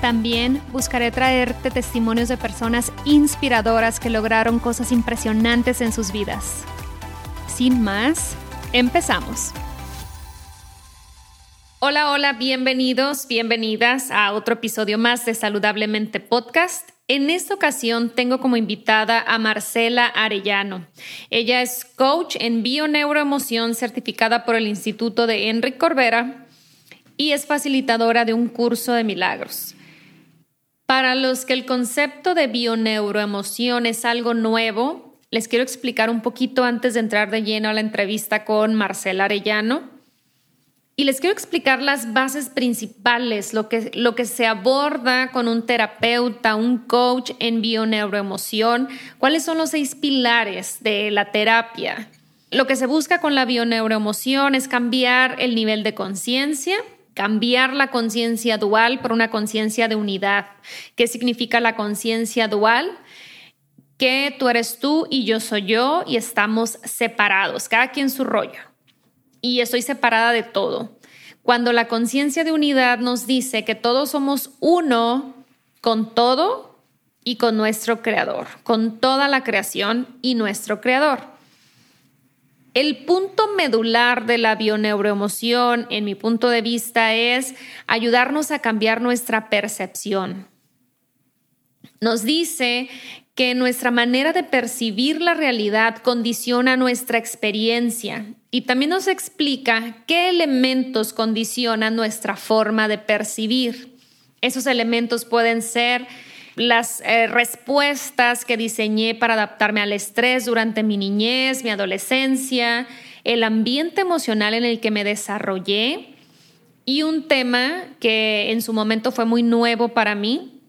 También buscaré traerte testimonios de personas inspiradoras que lograron cosas impresionantes en sus vidas. Sin más, empezamos. Hola, hola, bienvenidos, bienvenidas a otro episodio más de Saludablemente Podcast. En esta ocasión tengo como invitada a Marcela Arellano. Ella es coach en bioneuroemoción certificada por el Instituto de Enrique Corbera y es facilitadora de un curso de milagros. Para los que el concepto de bioneuroemoción es algo nuevo, les quiero explicar un poquito antes de entrar de lleno a la entrevista con Marcela Arellano. Y les quiero explicar las bases principales, lo que, lo que se aborda con un terapeuta, un coach en bioneuroemoción, cuáles son los seis pilares de la terapia. Lo que se busca con la bioneuroemoción es cambiar el nivel de conciencia, cambiar la conciencia dual por una conciencia de unidad. ¿Qué significa la conciencia dual? Que tú eres tú y yo soy yo y estamos separados, cada quien su rollo. Y estoy separada de todo. Cuando la conciencia de unidad nos dice que todos somos uno con todo y con nuestro creador, con toda la creación y nuestro creador. El punto medular de la bioneuroemoción, en mi punto de vista, es ayudarnos a cambiar nuestra percepción. Nos dice que nuestra manera de percibir la realidad condiciona nuestra experiencia y también nos explica qué elementos condicionan nuestra forma de percibir. Esos elementos pueden ser las eh, respuestas que diseñé para adaptarme al estrés durante mi niñez, mi adolescencia, el ambiente emocional en el que me desarrollé y un tema que en su momento fue muy nuevo para mí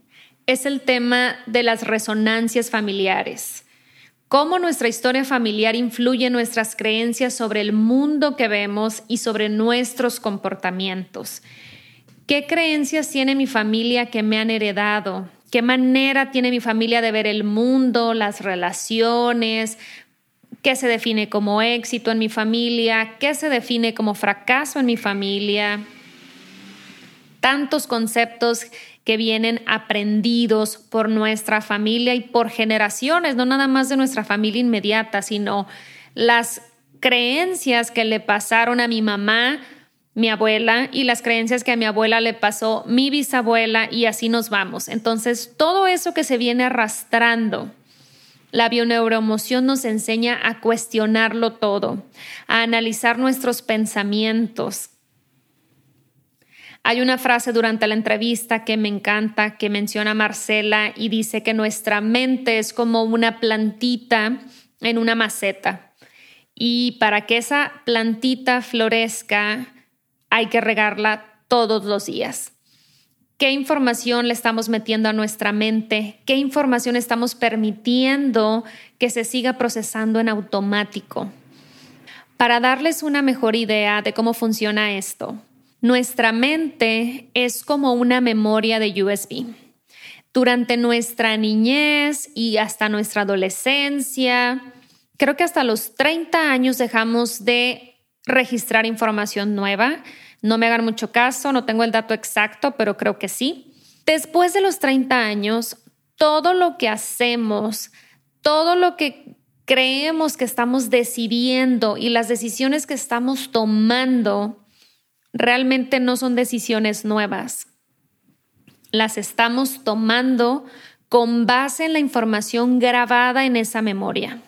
es el tema de las resonancias familiares. Cómo nuestra historia familiar influye en nuestras creencias sobre el mundo que vemos y sobre nuestros comportamientos. ¿Qué creencias tiene mi familia que me han heredado? Qué manera tiene mi familia de ver el mundo, las relaciones, qué se define como éxito en mi familia, qué se define como fracaso en mi familia. Tantos conceptos que vienen aprendidos por nuestra familia y por generaciones, no nada más de nuestra familia inmediata, sino las creencias que le pasaron a mi mamá mi abuela y las creencias que a mi abuela le pasó mi bisabuela y así nos vamos. Entonces, todo eso que se viene arrastrando, la bioneuroemoción nos enseña a cuestionarlo todo, a analizar nuestros pensamientos. Hay una frase durante la entrevista que me encanta, que menciona Marcela y dice que nuestra mente es como una plantita en una maceta. Y para que esa plantita florezca, hay que regarla todos los días. ¿Qué información le estamos metiendo a nuestra mente? ¿Qué información estamos permitiendo que se siga procesando en automático? Para darles una mejor idea de cómo funciona esto, nuestra mente es como una memoria de USB. Durante nuestra niñez y hasta nuestra adolescencia, creo que hasta los 30 años dejamos de registrar información nueva no me hagan mucho caso, no tengo el dato exacto, pero creo que sí. Después de los 30 años, todo lo que hacemos, todo lo que creemos que estamos decidiendo y las decisiones que estamos tomando realmente no son decisiones nuevas. Las estamos tomando con base en la información grabada en esa memoria.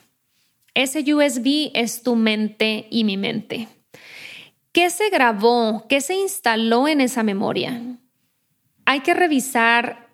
Ese USB es tu mente y mi mente. ¿Qué se grabó? ¿Qué se instaló en esa memoria? Hay que revisar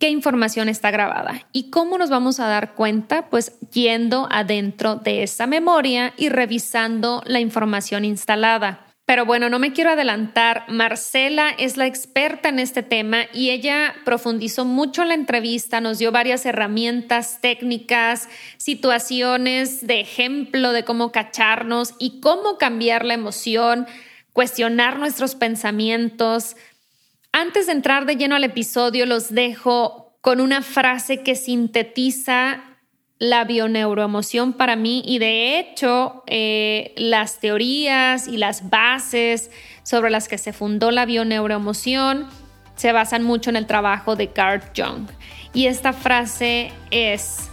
qué información está grabada y cómo nos vamos a dar cuenta, pues yendo adentro de esa memoria y revisando la información instalada. Pero bueno, no me quiero adelantar. Marcela es la experta en este tema y ella profundizó mucho en la entrevista, nos dio varias herramientas técnicas, situaciones de ejemplo de cómo cacharnos y cómo cambiar la emoción, cuestionar nuestros pensamientos. Antes de entrar de lleno al episodio, los dejo con una frase que sintetiza la bioneuroemoción para mí y de hecho eh, las teorías y las bases sobre las que se fundó la bioneuroemoción se basan mucho en el trabajo de Carl Jung. Y esta frase es,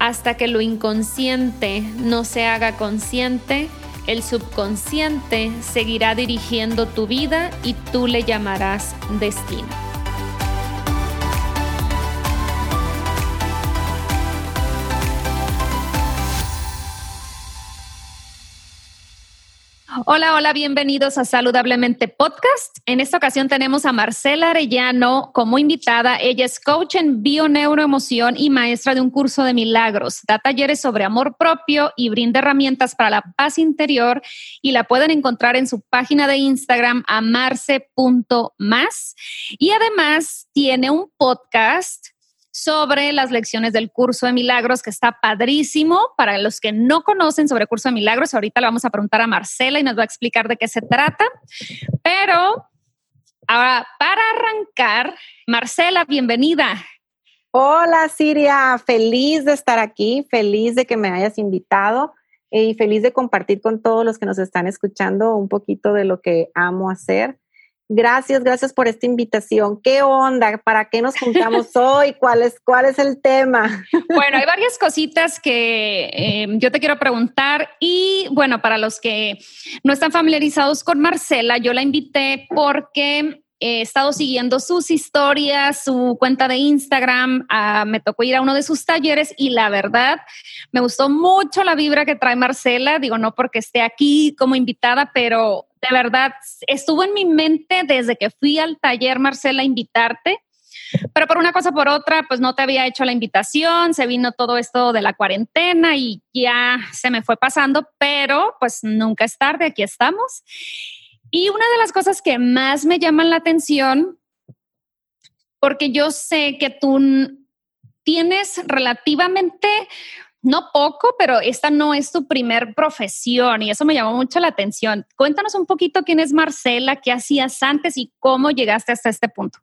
hasta que lo inconsciente no se haga consciente, el subconsciente seguirá dirigiendo tu vida y tú le llamarás destino. Hola, hola, bienvenidos a Saludablemente Podcast. En esta ocasión tenemos a Marcela Arellano como invitada. Ella es coach en bioneuroemoción y maestra de un curso de milagros. Da talleres sobre amor propio y brinda herramientas para la paz interior y la pueden encontrar en su página de Instagram amarse.más. Y además tiene un podcast sobre las lecciones del curso de milagros, que está padrísimo. Para los que no conocen sobre curso de milagros, ahorita le vamos a preguntar a Marcela y nos va a explicar de qué se trata. Pero ahora, para arrancar, Marcela, bienvenida. Hola, Siria, feliz de estar aquí, feliz de que me hayas invitado y feliz de compartir con todos los que nos están escuchando un poquito de lo que amo hacer. Gracias, gracias por esta invitación. ¿Qué onda? ¿Para qué nos juntamos hoy? ¿Cuál es, cuál es el tema? Bueno, hay varias cositas que em, yo te quiero preguntar y bueno, para los que no están familiarizados con Marcela, yo la invité porque he estado siguiendo sus historias, su cuenta de Instagram, ah, me tocó ir a uno de sus talleres y la verdad me gustó mucho la vibra que trae Marcela, digo no porque esté aquí como invitada, pero de verdad, estuvo en mi mente desde que fui al taller, Marcela, a invitarte. Pero por una cosa por otra, pues no te había hecho la invitación, se vino todo esto de la cuarentena y ya se me fue pasando, pero pues nunca es tarde, aquí estamos. Y una de las cosas que más me llaman la atención, porque yo sé que tú tienes relativamente no poco, pero esta no es tu primer profesión y eso me llamó mucho la atención. Cuéntanos un poquito quién es Marcela, qué hacías antes y cómo llegaste hasta este punto.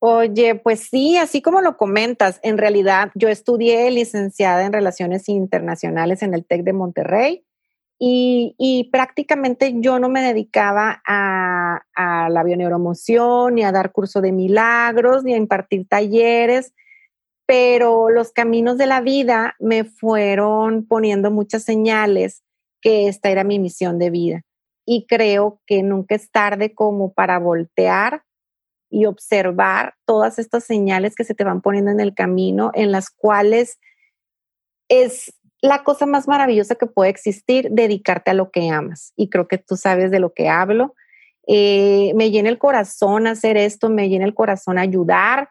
Oye, pues sí, así como lo comentas, en realidad yo estudié licenciada en Relaciones Internacionales en el TEC de Monterrey y, prácticamente yo no me dedicaba a, a la bioneuromoción, ni a dar curso de milagros, ni a impartir talleres pero los caminos de la vida me fueron poniendo muchas señales que esta era mi misión de vida. Y creo que nunca es tarde como para voltear y observar todas estas señales que se te van poniendo en el camino, en las cuales es la cosa más maravillosa que puede existir, dedicarte a lo que amas. Y creo que tú sabes de lo que hablo. Eh, me llena el corazón hacer esto, me llena el corazón ayudar,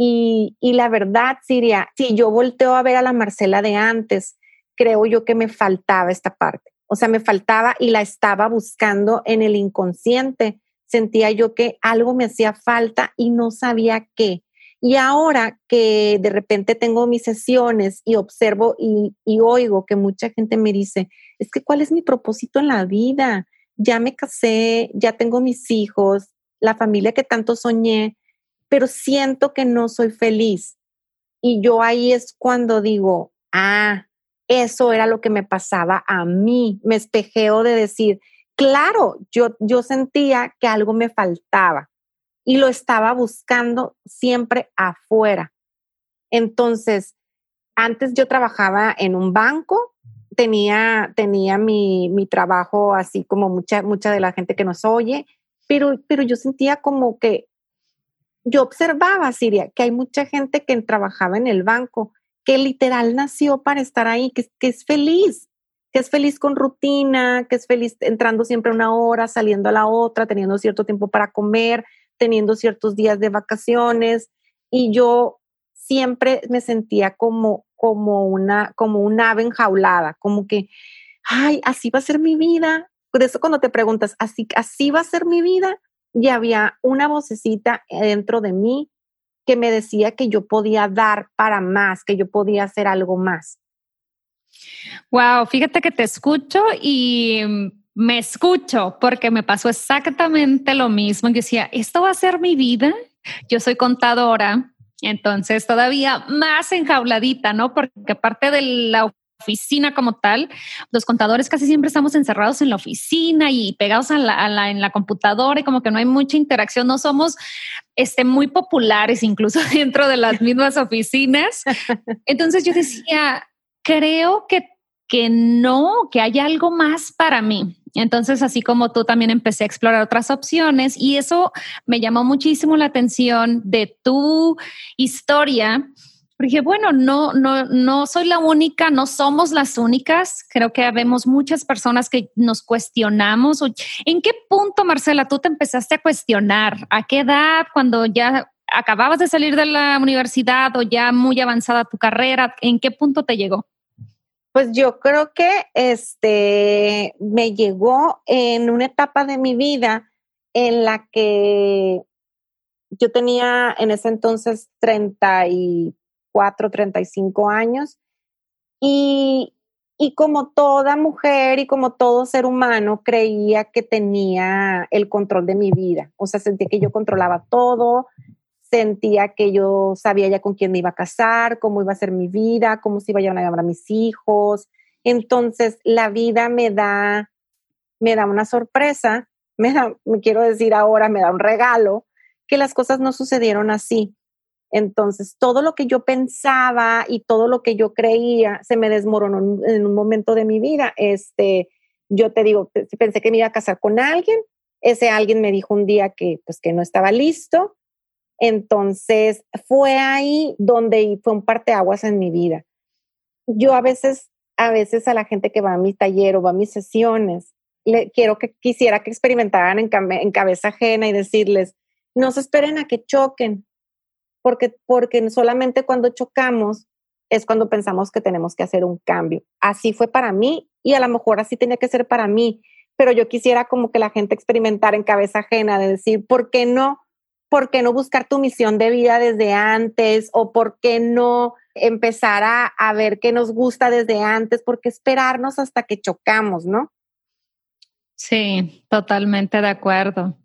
y, la verdad, Siria, si yo volteo a ver a la Marcela de antes, creo yo que me faltaba esta parte. O sea, me faltaba y la estaba buscando en el inconsciente. Sentía yo que algo me hacía falta y no sabía qué. Y ahora que de repente tengo mis sesiones y observo y, y, oigo que mucha gente me dice, es que cuál es mi propósito en la vida? Ya me casé, ya tengo mis hijos, la familia que tanto soñé, pero siento que no soy feliz. Y yo ahí es cuando digo, ah, eso era lo que me pasaba a mí. Me espejeo de decir, claro, yo, yo sentía que algo me faltaba y lo estaba buscando siempre afuera. Entonces, antes yo trabajaba en un banco, tenía, tenía mi, mi trabajo así como mucha, mucha de la gente que nos oye, pero, pero yo sentía como que yo observaba, Siria, que hay mucha gente que trabajaba en el banco, que literal nació para estar ahí, que, es feliz. que es feliz con rutina, que es feliz entrando siempre una hora, saliendo a la otra, teniendo cierto tiempo para comer, teniendo ciertos días de vacaciones. Y yo siempre me sentía como, como, una, como un ave enjaulada, como que, ay, así va a ser mi vida. Por eso cuando te preguntas, así, así va a ser mi vida, ya había una vocecita dentro de mí que me decía que yo podía dar para más, que yo podía hacer algo más. Wow, fíjate que te escucho y me escucho porque me pasó exactamente lo mismo. Yo decía, esto va a ser mi vida. Yo soy contadora, entonces todavía más enjauladita, ¿no? Porque parte de la oficina como tal, los contadores casi siempre estamos encerrados en la oficina y pegados a la, en la computadora y como que no hay mucha interacción, no somos este, muy populares incluso dentro de las mismas oficinas. Entonces yo decía, creo que, que no, que hay algo más para mí. Entonces, así como tú también empecé a explorar otras opciones y eso me llamó muchísimo la atención de tu historia porque bueno, no, no, no soy la única, no somos las únicas. Creo que vemos muchas personas que nos cuestionamos. ¿En qué punto, Marcela, tú te empezaste a cuestionar? ¿A qué edad? Cuando ya acababas de salir de la universidad o ya muy avanzada tu carrera, ¿en qué punto te llegó? Pues yo creo que este me llegó en una etapa de mi vida en la que yo tenía en ese entonces 30 y 35 años. Y, y como toda mujer y como todo ser humano, creía que tenía el control de mi vida. O sea, sentía que yo controlaba todo, sentía que yo sabía ya con quién me iba a casar, cómo iba a ser mi vida, cómo se iba a llevar a mis hijos. Entonces, la vida me da, me da una sorpresa, me da, me quiero decir ahora, me da un regalo, que las cosas no sucedieron así. Entonces, todo lo que yo pensaba y todo lo que yo creía se me desmoronó en un momento de mi vida. Este, yo te digo, pensé que me iba a casar con alguien. Ese alguien me dijo un día que, pues, que no estaba listo. Entonces, fue ahí donde fue un parteaguas en mi vida. Yo a veces, a veces a la gente que va a mi taller o va a mis sesiones, le quiero que quisiera que experimentaran en, en cabeza ajena y decirles, no se esperen a que choquen, porque, porque solamente cuando chocamos es cuando pensamos que tenemos que hacer un cambio. Así fue para mí y a lo mejor así tenía que ser para mí, pero yo quisiera como que la gente experimentara en cabeza ajena de decir, ¿por qué no? ¿Por qué no buscar tu misión de vida desde antes? ¿O por qué no empezar a, a ver qué nos gusta desde antes? ¿Por qué esperarnos hasta que chocamos, no? Sí, totalmente de acuerdo.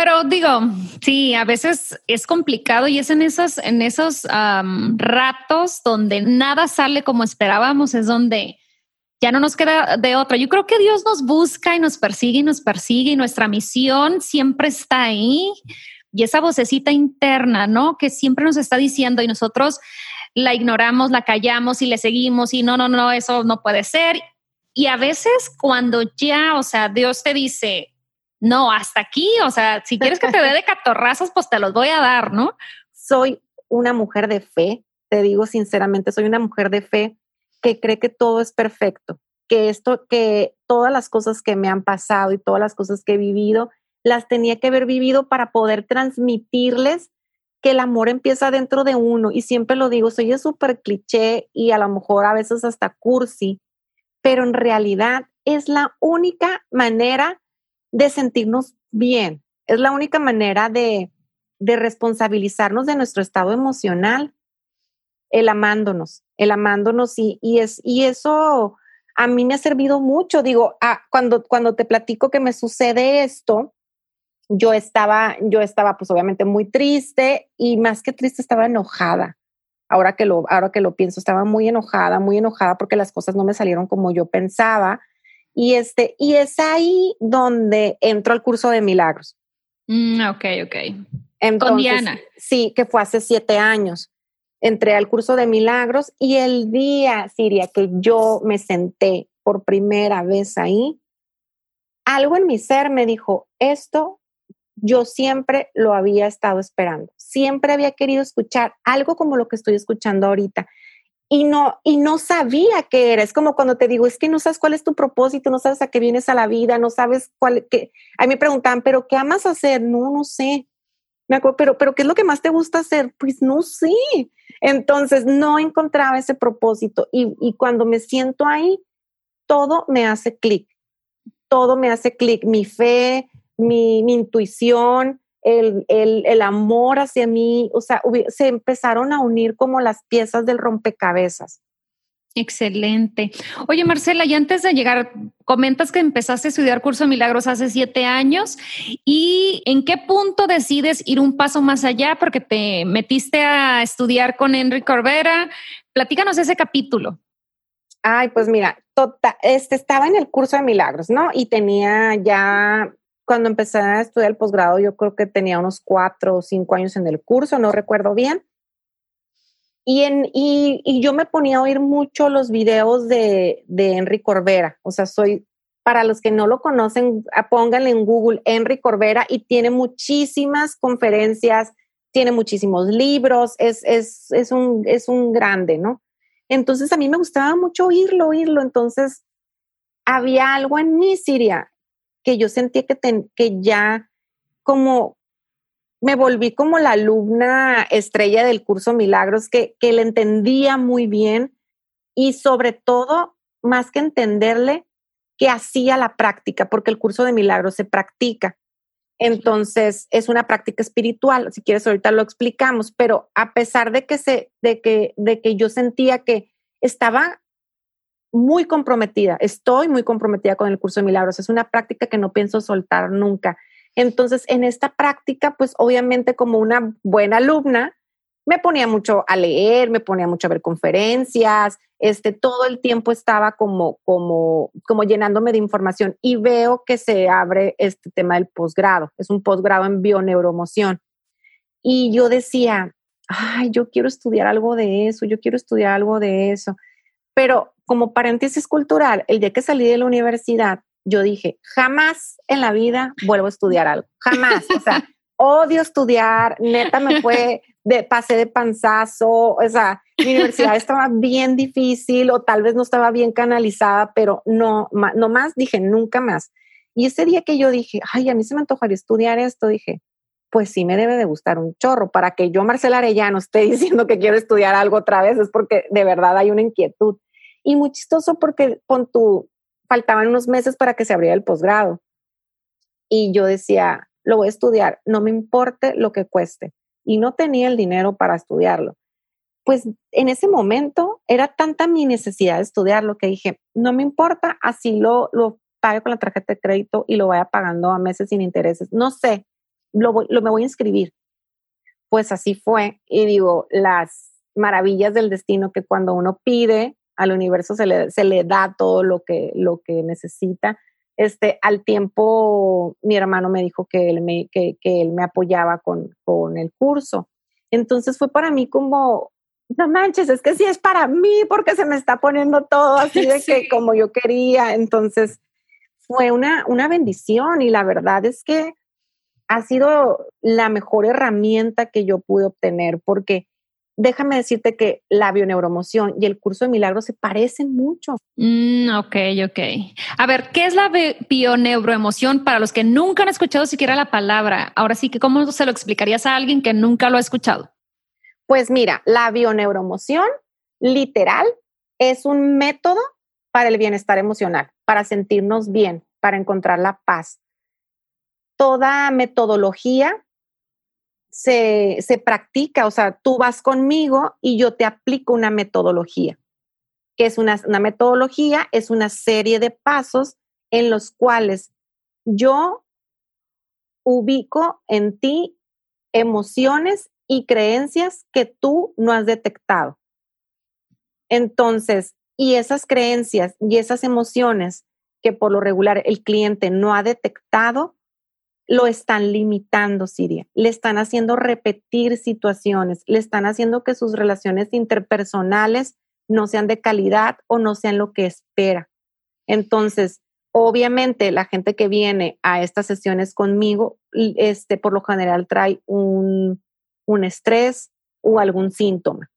Pero digo, sí, a veces es complicado y es en esos, en esos ratos donde nada sale como esperábamos, es donde ya no nos queda de otra. Yo creo que Dios nos busca y nos persigue y nos persigue y nuestra misión siempre está ahí. Y esa vocecita interna, ¿no? Que siempre nos está diciendo y nosotros la ignoramos, la callamos y le seguimos y no, no, no, eso no puede ser. Y a veces cuando ya, o sea, Dios te dice, no, hasta aquí, o sea, si quieres que te dé de catorrazos, pues te los voy a dar, ¿no? Soy una mujer de fe, te digo sinceramente, soy una mujer de fe que cree que todo es perfecto, que esto, que todas las cosas que me han pasado y todas las cosas que he vivido, las tenía que haber vivido para poder transmitirles que el amor empieza dentro de uno. Y siempre lo digo, soy súper cliché y a lo mejor a veces hasta cursi, pero en realidad es la única manera de sentirnos bien, es la única manera de, de responsabilizarnos de nuestro estado emocional, el amándonos, el amándonos y, y, es, y eso a mí me ha servido mucho. Digo, ah, cuando, cuando te platico que me sucede esto, yo estaba, yo estaba pues obviamente muy triste y más que triste estaba enojada. Ahora que lo, ahora que lo pienso, estaba muy enojada, muy enojada porque las cosas no me salieron como yo pensaba. Y este, y es ahí donde entro al curso de milagros. Mm, ok, ok. Entonces, Con Diana. Sí, que fue hace siete años. Entré al curso de milagros y el día, Siria, que yo me senté por primera vez ahí, algo en mi ser me dijo, esto yo siempre lo había estado esperando, siempre había querido escuchar algo como lo que estoy escuchando ahorita. Y no, y no sabía qué era. Es como cuando te digo, es que no sabes cuál es tu propósito, no sabes a qué vienes a la vida, no sabes cuál, que, a mí me preguntaban, pero ¿qué amas hacer? No, no sé. Me acuerdo, pero, pero ¿qué es lo que más te gusta hacer? Pues no sé. Entonces no encontraba ese propósito y, y cuando me siento ahí, todo me hace clic. Todo me hace clic. Mi fe, mi, mi intuición, el, el, el, amor hacia mí, o sea, se empezaron a unir como las piezas del rompecabezas. Excelente. Oye, Marcela, y antes de llegar, comentas que empezaste a estudiar curso de milagros hace siete años y en qué punto decides ir un paso más allá porque te metiste a estudiar con Enrique Corbera. Platícanos ese capítulo. Ay, pues mira, tota, este, estaba en el curso de milagros, ¿no? Y tenía ya cuando empecé a estudiar el posgrado, yo creo que tenía unos cuatro o cinco años en el curso, no recuerdo bien. Y, en, y, y yo me ponía a oír mucho los videos de, de Henry Corbera. O sea, soy, para los que no lo conocen, pónganle en Google Henry Corbera y tiene muchísimas conferencias, tiene muchísimos libros, es, es, es, un, es un grande, ¿no? Entonces a mí me gustaba mucho oírlo, oírlo. Entonces había algo en mí, Siria, que yo sentía que, que ya como me volví como la alumna estrella del curso Milagros, que, que le entendía muy bien y sobre todo, más que entenderle, que hacía la práctica, porque el curso de Milagros se practica. Entonces, es una práctica espiritual, si quieres ahorita lo explicamos, pero a pesar de que, se, de que, de que yo sentía que estaba muy comprometida, estoy muy comprometida con el curso de milagros, es una práctica que no pienso soltar nunca. Entonces, en esta práctica, pues obviamente como una buena alumna, me ponía mucho a leer, me ponía mucho a ver conferencias, este, todo el tiempo estaba como, como, como llenándome de información y veo que se abre este tema del posgrado, es un posgrado en bioneuromoción. Y yo decía, ay, yo quiero estudiar algo de eso, yo quiero estudiar algo de eso. Pero como paréntesis cultural, el día que salí de la universidad, yo dije, jamás en la vida vuelvo a estudiar algo, jamás. O sea, odio estudiar, neta me fue, de, pasé de panzazo, o sea, mi universidad estaba bien difícil o tal vez no estaba bien canalizada, pero no, no más, dije, nunca más. Y ese día que yo dije, ay, a mí se me antojaría estudiar esto, dije, pues sí me debe de gustar un chorro. Para que yo, Marcela Arellano, esté diciendo que quiero estudiar algo otra vez, es porque de verdad hay una inquietud. Y muy chistoso porque con tu, faltaban unos meses para que se abriera el posgrado. Y yo decía, lo voy a estudiar, no me importe lo que cueste. Y no tenía el dinero para estudiarlo. Pues en ese momento era tanta mi necesidad de estudiarlo que dije, no me importa, así lo, lo pague con la tarjeta de crédito y lo vaya pagando a meses sin intereses. No sé, lo, lo me voy a inscribir. Pues así fue. Y digo, las maravillas del destino que cuando uno pide, al universo se le, se le da todo lo que, lo que necesita. Este, al tiempo, mi hermano me dijo que él me, que, que él me apoyaba con, con el curso. Entonces fue para mí como, no manches, es que sí es para mí porque se me está poniendo todo así de que como yo quería. Entonces fue una, una bendición y la verdad es que ha sido la mejor herramienta que yo pude obtener porque déjame decirte que la bioneuromoción y el curso de milagros se parecen mucho. Mm, ok, ok. A ver, ¿qué es la bioneuroemoción para los que nunca han escuchado siquiera la palabra? Ahora sí que, ¿cómo se lo explicarías a alguien que nunca lo ha escuchado? Pues mira, la bioneuromoción literal es un método para el bienestar emocional, para sentirnos bien, para encontrar la paz. Toda metodología se, se practica, o sea, tú vas conmigo y yo te aplico una metodología. que es una, una metodología? Es una serie de pasos en los cuales yo ubico en ti emociones y creencias que tú no has detectado. Entonces, y esas creencias y esas emociones que por lo regular el cliente no ha detectado, lo están limitando, Siria. Le están haciendo repetir situaciones, le están haciendo que sus relaciones interpersonales no sean de calidad o no sean lo que espera. Entonces, obviamente, la gente que viene a estas sesiones conmigo, este, por lo general trae un, un estrés o algún síntoma.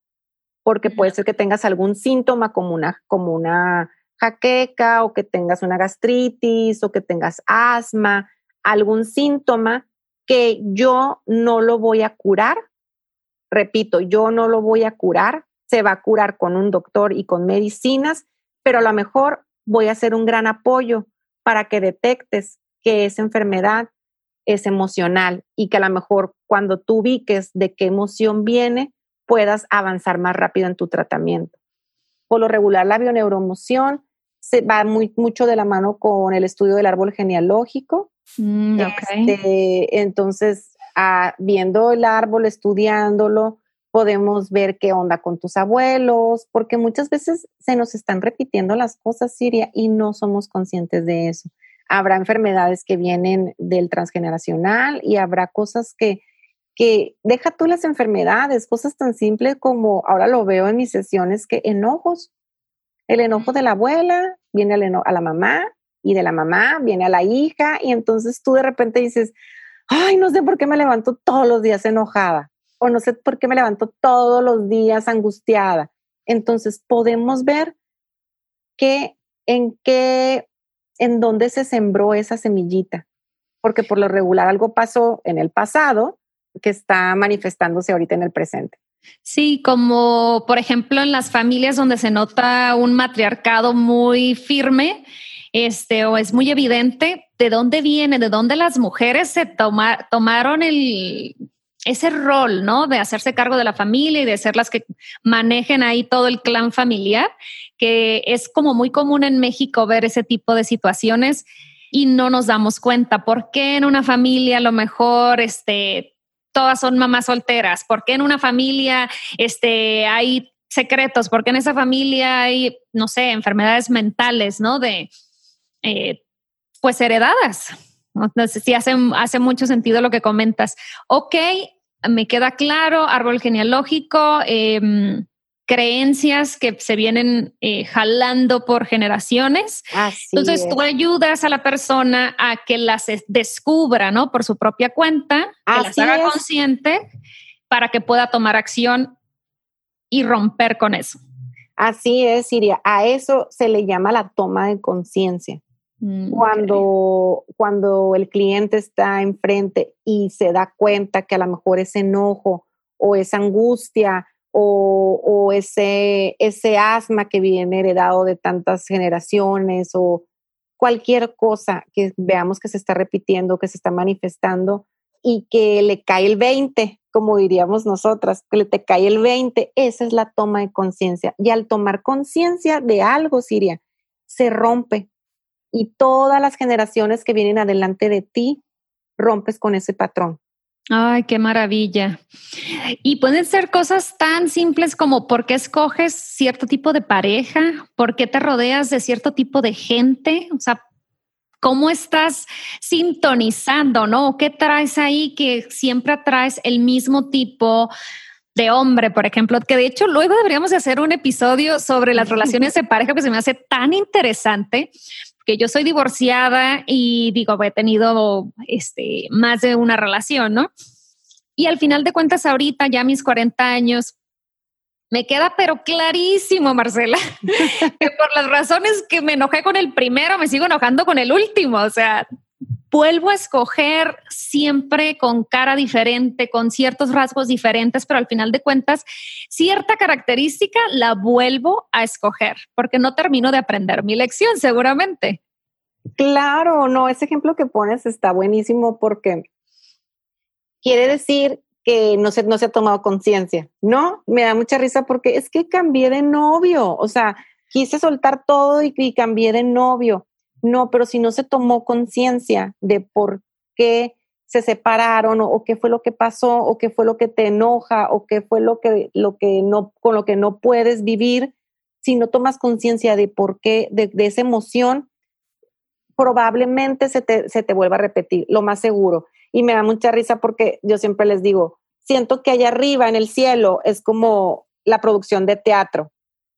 porque puede ser que tengas algún síntoma como una, como una jaqueca o que tengas una gastritis o que tengas asma, algún síntoma que yo no lo voy a curar. Repito, yo no lo voy a curar, se va a curar con un doctor y con medicinas, pero a lo mejor voy a hacer un gran apoyo para que detectes que esa enfermedad es emocional y que a lo mejor cuando tú ubiques de qué emoción viene, puedas avanzar más rápido en tu tratamiento. Por lo regular, la bioneuroemoción se va muy, mucho de la mano con el estudio del árbol genealógico. Mm, este, entonces, ah, viendo el árbol, estudiándolo, podemos ver qué onda con tus abuelos, porque muchas veces se nos están repitiendo las cosas, Siria, y no somos conscientes de eso. Habrá enfermedades que vienen del transgeneracional y habrá cosas que, que deja tú las enfermedades, cosas tan simples como ahora lo veo en mis sesiones, que enojos. El enojo de la abuela viene a la mamá y de la mamá viene a la hija y entonces tú de repente dices, ay, no sé por qué me levanto todos los días enojada o no sé por qué me levanto todos los días angustiada. Entonces podemos ver que en qué, en dónde se sembró esa semillita, porque por lo regular algo pasó en el pasado que está manifestándose ahorita en el presente. Sí, como por ejemplo en las familias donde se nota un matriarcado muy firme, este, o es muy evidente de dónde viene, de dónde las mujeres se tomaron el, ese rol, ¿no? De hacerse cargo de la familia y de ser las que manejen ahí todo el clan familiar, que es como muy común en México ver ese tipo de situaciones y no nos damos cuenta. ¿Por qué en una familia a lo mejor este, todas son mamás solteras? ¿Por qué en una familia este, hay secretos? ¿Por qué en esa familia hay, no sé, enfermedades mentales, ¿no? De, eh, pues heredadas. Sé si hace, hace mucho sentido lo que comentas. Ok, me queda claro, árbol genealógico, em, creencias que se vienen eh, jalando por generaciones. Entonces tú ayudas a la persona a que las descubra, ¿no? Por su propia cuenta, que las haga consciente para que pueda tomar acción y romper con eso. Así es, Siria. A eso se le llama la toma de conciencia. Mm, cuando, cuando el cliente está enfrente y se da cuenta que a lo mejor ese enojo o esa angustia o, o ese, ese asma que viene heredado de tantas generaciones o cualquier cosa que veamos que se está repitiendo, que se está manifestando y que le cae el 20, como diríamos nosotras, que le te cae el 20, esa es la toma de conciencia. Y al tomar conciencia de algo, Siria, se rompe, y todas las generaciones que vienen adelante de ti, rompes con ese patrón. Ay, qué maravilla. Y pueden ser cosas tan simples como por qué escoges cierto tipo de pareja, por qué te rodeas de cierto tipo de gente, o sea, cómo estás sintonizando, ¿no? ¿Qué traes ahí que siempre atraes el mismo tipo de hombre, por ejemplo, que de hecho luego deberíamos de hacer un episodio sobre las relaciones de pareja que se me hace tan interesante, que yo soy divorciada y digo, he tenido este, más de una relación, ¿no? Y al final de cuentas, ahorita ya mis 40 años, me queda pero clarísimo, Marcela, que por las razones que me enojé con el primero, me sigo enojando con el último. O sea, vuelvo a escoger siempre con cara diferente, con ciertos rasgos diferentes, pero al final de cuentas, cierta característica la vuelvo a escoger, porque no termino de aprender mi lección, seguramente. Claro, no, ese ejemplo que pones está buenísimo porque quiere decir que no se, no se ha tomado conciencia, ¿no? Me da mucha risa porque es que cambié de novio, o sea, quise soltar todo y, y cambié de novio no, pero si no se tomó conciencia de por qué se separaron o, qué fue lo que pasó o qué fue lo que te enoja o qué fue lo que, lo que no, con lo que no puedes vivir, si no tomas conciencia de por qué, de, esa emoción, probablemente se te, se te vuelva a repetir, lo más seguro. Y me da mucha risa porque yo siempre les digo, siento que allá arriba en el cielo es como la producción de teatro,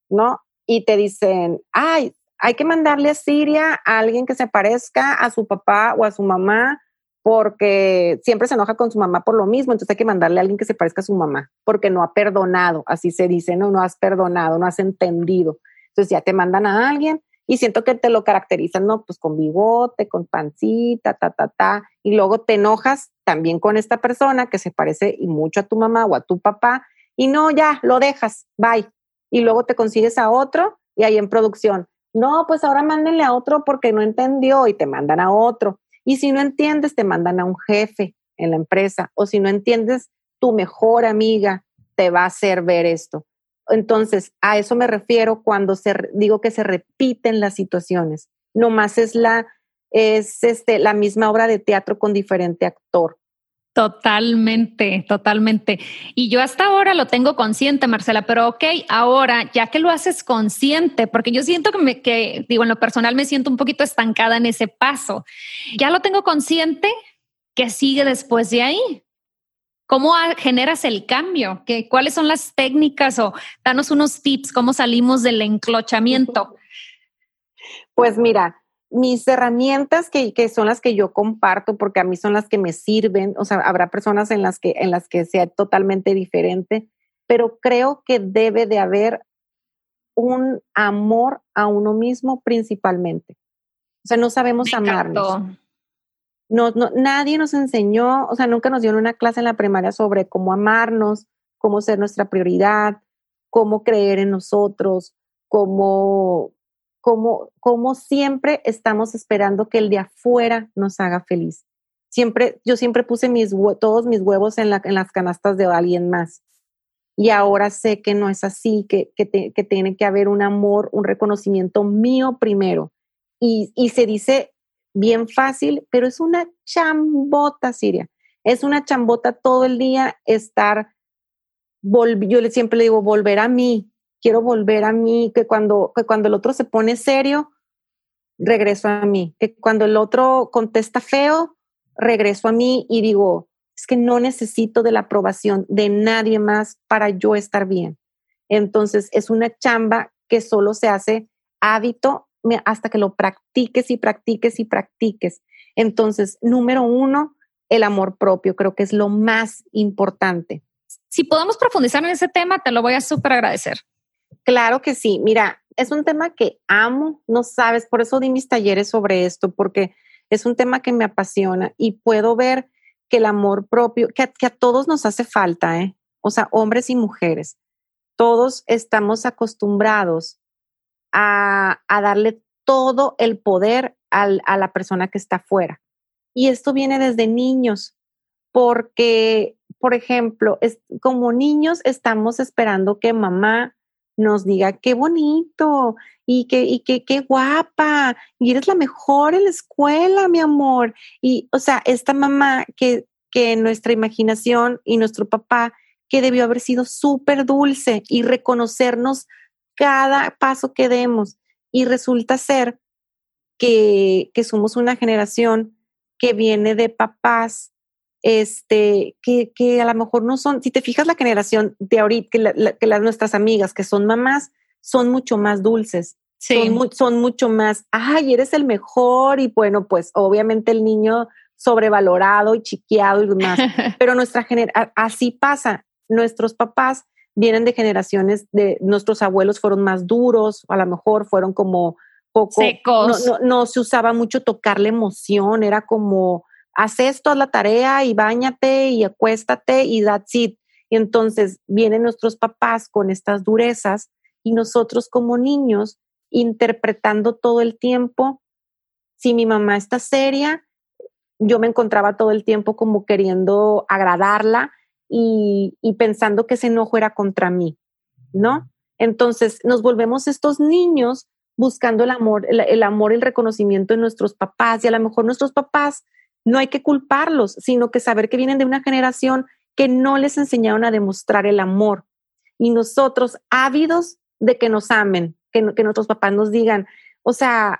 ¿no? Y te dicen, ay, hay que mandarle a Siria a alguien que se parezca a su papá o a su mamá porque siempre se enoja con su mamá por lo mismo, entonces hay que mandarle a alguien que se parezca a su mamá, porque no ha perdonado, así se dice, no, no has perdonado, no has entendido. Entonces ya te mandan a alguien y siento que te lo caracterizan, ¿no? Pues con bigote, con pancita, ta, ta, ta, y luego te enojas también con esta persona que se parece y mucho a tu mamá o a tu papá, y no, ya, lo dejas, bye. Y luego te consigues a otro y ahí en producción, no, pues ahora mándenle a otro porque no entendió y te mandan a otro. Y si no entiendes, te mandan a un jefe en la empresa, o si no entiendes, tu mejor amiga te va a hacer ver esto. Entonces, a eso me refiero cuando se, digo que se repiten las situaciones. No más es la, es este, la misma obra de teatro con diferente actor. Totalmente, totalmente. Y yo hasta ahora lo tengo consciente, Marcela, pero ok, ahora ya que lo haces consciente, porque yo siento que, me, digo, en lo personal me siento un poquito estancada en ese paso. Ya lo tengo consciente, ¿qué sigue después de ahí? ¿Cómo generas el cambio? ¿Qué, ¿Cuáles son las técnicas o danos unos tips, cómo salimos del enclochamiento? Pues mira, mis herramientas que, que, son las que yo comparto porque a mí son las que me sirven, o sea, habrá personas en las que, en las que sea totalmente diferente, pero creo que debe de haber un amor a uno mismo principalmente. O sea, no sabemos amarnos. No, no, nadie nos enseñó, o sea, nunca nos dio una clase en la primaria sobre cómo amarnos, cómo ser nuestra prioridad, cómo creer en nosotros, cómo como, como siempre estamos esperando que el de afuera nos haga feliz. Siempre, yo siempre puse mis, todos mis huevos en, la, en las canastas de alguien más. Y ahora sé que no es así, que, que, que tiene que haber un amor, un reconocimiento mío primero. Y, y se dice bien fácil, pero es una chambota, Siria. Es una chambota todo el día estar, yo siempre le digo, volver a mí, quiero volver a mí, que cuando, que cuando el otro se pone serio, regreso a mí, que cuando el otro contesta feo, regreso a mí y digo, es que no necesito de la aprobación de nadie más para yo estar bien. Entonces es una chamba que solo se hace hábito hasta que lo practiques y practiques y practiques. Entonces, número uno, el amor propio, creo que es lo más importante. Si podemos profundizar en ese tema, te lo voy a súper agradecer. Claro que sí. Mira, es un tema que amo, no sabes, por eso di mis talleres sobre esto, porque es un tema que me apasiona y puedo ver que el amor propio, que a, todos nos hace falta, ¿eh? o sea, hombres y mujeres, todos estamos acostumbrados a, darle todo el poder a la persona que está afuera. Y esto viene desde niños, porque, por ejemplo, como niños estamos esperando que mamá nos diga qué bonito y que, y que qué guapa y eres la mejor en la escuela, mi amor. Y, o sea, esta mamá que, que nuestra imaginación y nuestro papá que debió haber sido súper dulce y reconocernos cada paso que demos. Y resulta ser que, que somos una generación que viene de papás este, que, que, a lo mejor no son, si te fijas la generación de ahorita, que, las nuestras amigas que son mamás, son mucho más dulces. Son, son mucho más, ay, eres el mejor y bueno, pues obviamente el niño sobrevalorado y chiqueado y demás. Pero nuestra generación, así pasa. Nuestros papás vienen de generaciones de, nuestros abuelos fueron más duros, a lo mejor fueron como poco, Secos. No, no, no se usaba mucho tocar la emoción, era como, haz esto, haz la tarea y bañate y acuéstate y that's it. Entonces vienen nuestros papás con estas durezas y nosotros como niños interpretando todo el tiempo, si mi mamá está seria, yo me encontraba todo el tiempo como queriendo agradarla y, pensando que ese enojo era contra mí, ¿no? Entonces nos volvemos estos niños buscando el amor, el, el amor, el reconocimiento de nuestros papás y a lo mejor nuestros papás no hay que culparlos, sino que saber que vienen de una generación que no les enseñaron a demostrar el amor. Y nosotros, ávidos de que nos amen, que, que nuestros papás nos digan, o sea,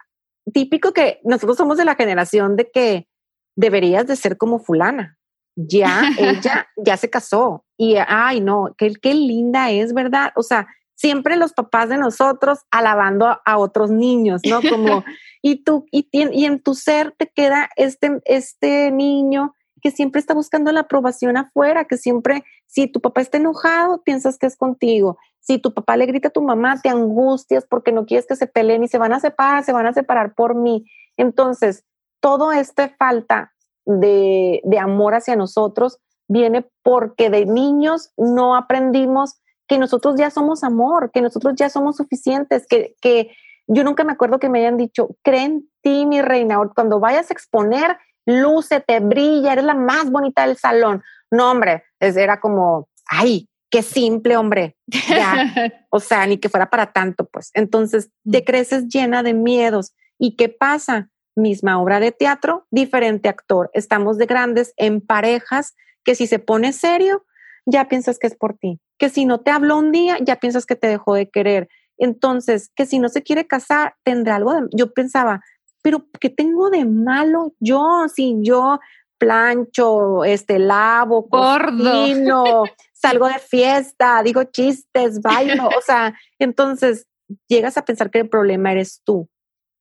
típico que nosotros somos de la generación de que deberías de ser como fulana. Ya, ella ya se casó y, ay, no, qué, qué linda es, ¿verdad? O sea, siempre los papás de nosotros alabando a, otros niños, ¿no? Como, y tú, y, y en tu ser te queda este, este niño que siempre está buscando la aprobación afuera, que siempre, si tu papá está enojado, piensas que es contigo. Si tu papá le grita a tu mamá, te angustias porque no quieres que se peleen y se van a separar, se van a separar por mí. Entonces, todo este falta de, de amor hacia nosotros viene porque de niños no aprendimos que nosotros ya somos amor, que nosotros ya somos suficientes, que, que yo nunca me acuerdo que me hayan dicho, cree en ti, mi reina, cuando vayas a exponer, lúcete, brilla, eres la más bonita del salón. No, hombre, era como, ay, qué simple, hombre. o sea, ni que fuera para tanto, pues. Entonces, te mm. creces llena de miedos. ¿Y qué pasa? Misma obra de teatro, diferente actor. Estamos de grandes en parejas que si se pone serio, ya piensas que es por ti. Que si no te habló un día, ya piensas que te dejó de querer. Entonces, que si no se quiere casar, tendrá algo de... Yo pensaba, pero ¿qué tengo de malo yo? Si yo plancho, este, lavo, cocino, salgo de fiesta, digo chistes, bailo, o sea, entonces llegas a pensar que el problema eres tú.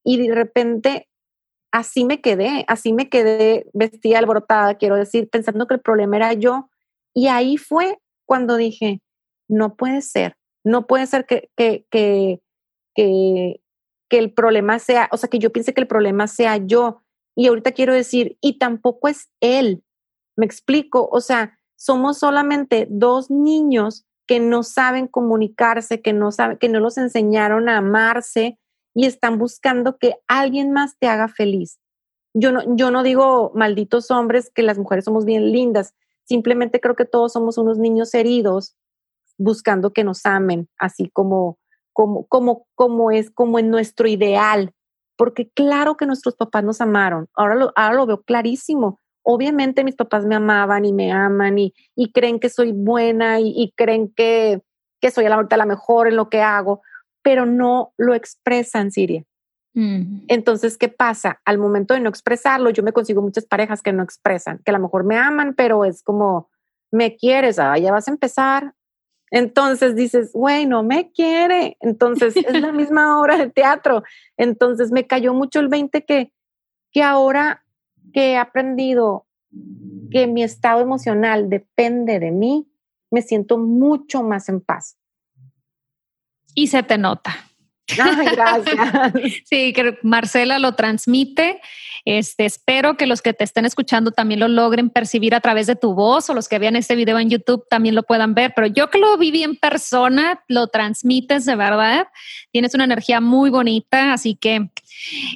Y de repente así me quedé, así me quedé vestida alborotada, quiero decir, pensando que el problema era yo. Y ahí fue cuando dije, no puede ser, no puede ser que, que, que, que, que el problema sea, o sea, que yo piense que el problema sea yo. Y ahorita quiero decir, y tampoco es él. Me explico, o sea, somos solamente dos niños que no saben comunicarse, que no saben, que no los enseñaron a amarse y están buscando que alguien más te haga feliz. Yo no, yo no digo malditos hombres que las mujeres somos bien lindas, simplemente creo que todos somos unos niños heridos buscando que nos amen, así como como, como, como es, como en nuestro ideal, porque claro que nuestros papás nos amaron, ahora lo, ahora lo veo clarísimo. Obviamente mis papás me amaban y me aman y, y creen que soy buena y, creen que, que soy a la, la mejor en lo que hago, pero no lo expresan, Siria. Entonces, ¿qué pasa? Al momento de no expresarlo, yo me consigo muchas parejas que no expresan, que a lo mejor me aman, pero es como, me quieres, ah, ya vas a empezar, entonces dices, güey, no me quiere. Entonces es la misma obra de teatro. Entonces me cayó mucho el 20 que, que ahora que he aprendido que mi estado emocional depende de mí, me siento mucho más en paz. Y se te nota. Gracias. sí, que Marcela lo transmite. Este, espero que los que te estén escuchando también lo logren percibir a través de tu voz o los que vean este video en YouTube también lo puedan ver. Pero yo que lo viví en persona, lo transmites de verdad. Tienes una energía muy bonita, así que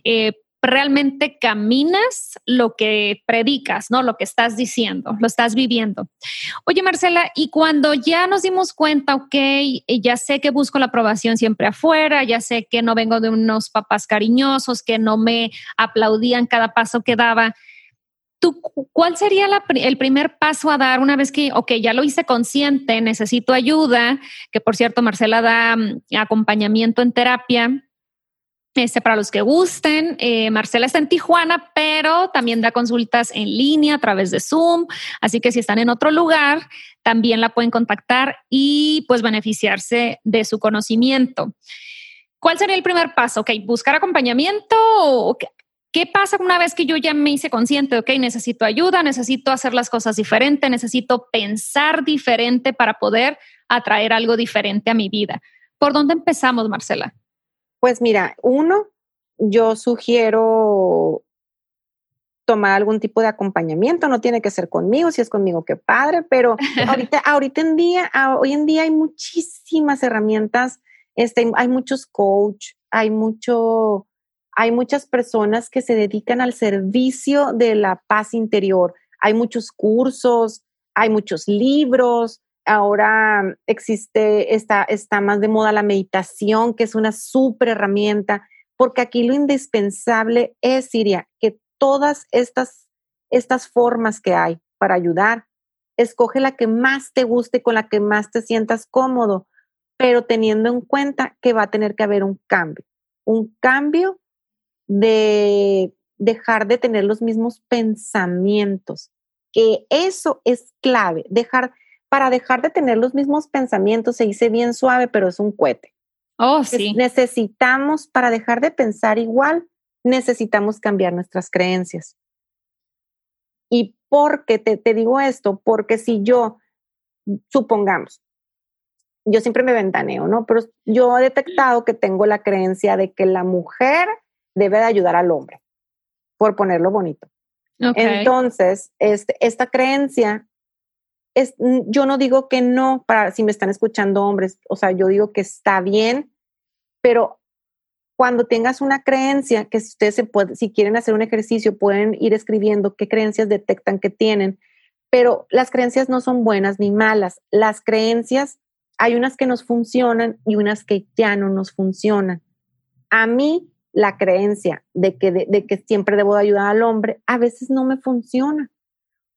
eh, realmente caminas lo que predicas, ¿no? Lo que estás diciendo, lo estás viviendo. Oye, Marcela, y cuando ya nos dimos cuenta, ok, ya sé que busco la aprobación siempre afuera, ya sé que no vengo de unos papás cariñosos, que no me aplaudían cada paso que daba. ¿Tú, ¿Cuál sería el primer paso a dar una vez que, ok, ya lo hice consciente, necesito ayuda, que por cierto, Marcela da mm, acompañamiento en terapia, este, para los que gusten, eh, Marcela está en Tijuana, pero también da consultas en línea a través de Zoom. Así que si están en otro lugar, también la pueden contactar y pues beneficiarse de su conocimiento. ¿Cuál sería el primer paso? Ok, buscar acompañamiento. ¿Qué pasa una vez que yo ya me hice consciente? Ok, necesito ayuda, necesito hacer las cosas diferente, necesito pensar diferente para poder atraer algo diferente a mi vida. ¿Por dónde empezamos, Marcela? Pues mira, uno, yo sugiero tomar algún tipo de acompañamiento, no tiene que ser conmigo, si es conmigo, qué padre, pero ahorita, ahorita en día, hoy en día hay muchísimas herramientas, este, hay muchos coach, hay mucho, hay muchas personas que se dedican al servicio de la paz interior, hay muchos cursos, hay muchos libros, Ahora existe, está, está más de moda la meditación, que es una súper herramienta, porque aquí lo indispensable es, Siria, que todas estas, estas formas que hay para ayudar, escoge la que más te guste, con la que más te sientas cómodo, pero teniendo en cuenta que va a tener que haber un cambio, un cambio de dejar de tener los mismos pensamientos, que eso es clave, dejar para dejar de tener los mismos pensamientos, se dice bien suave, pero es un cohete. Oh, sí. Necesitamos, para dejar de pensar igual, necesitamos cambiar nuestras creencias. ¿Y por qué te, te digo esto? Porque si yo, supongamos, yo siempre me ventaneo, ¿no? Pero yo he detectado que tengo la creencia de que la mujer debe de ayudar al hombre, por ponerlo bonito. Entonces, este, esta creencia, es, yo no digo que no, para si me están escuchando hombres, o sea, yo digo que está bien, pero cuando tengas una creencia, que si ustedes se puede, si quieren hacer un ejercicio, pueden ir escribiendo qué creencias detectan que tienen, pero las creencias no son buenas ni malas. Las creencias, hay unas que nos funcionan y unas que ya no nos funcionan. A mí, la creencia de que, de, que siempre debo de ayudar al hombre, a veces no me funciona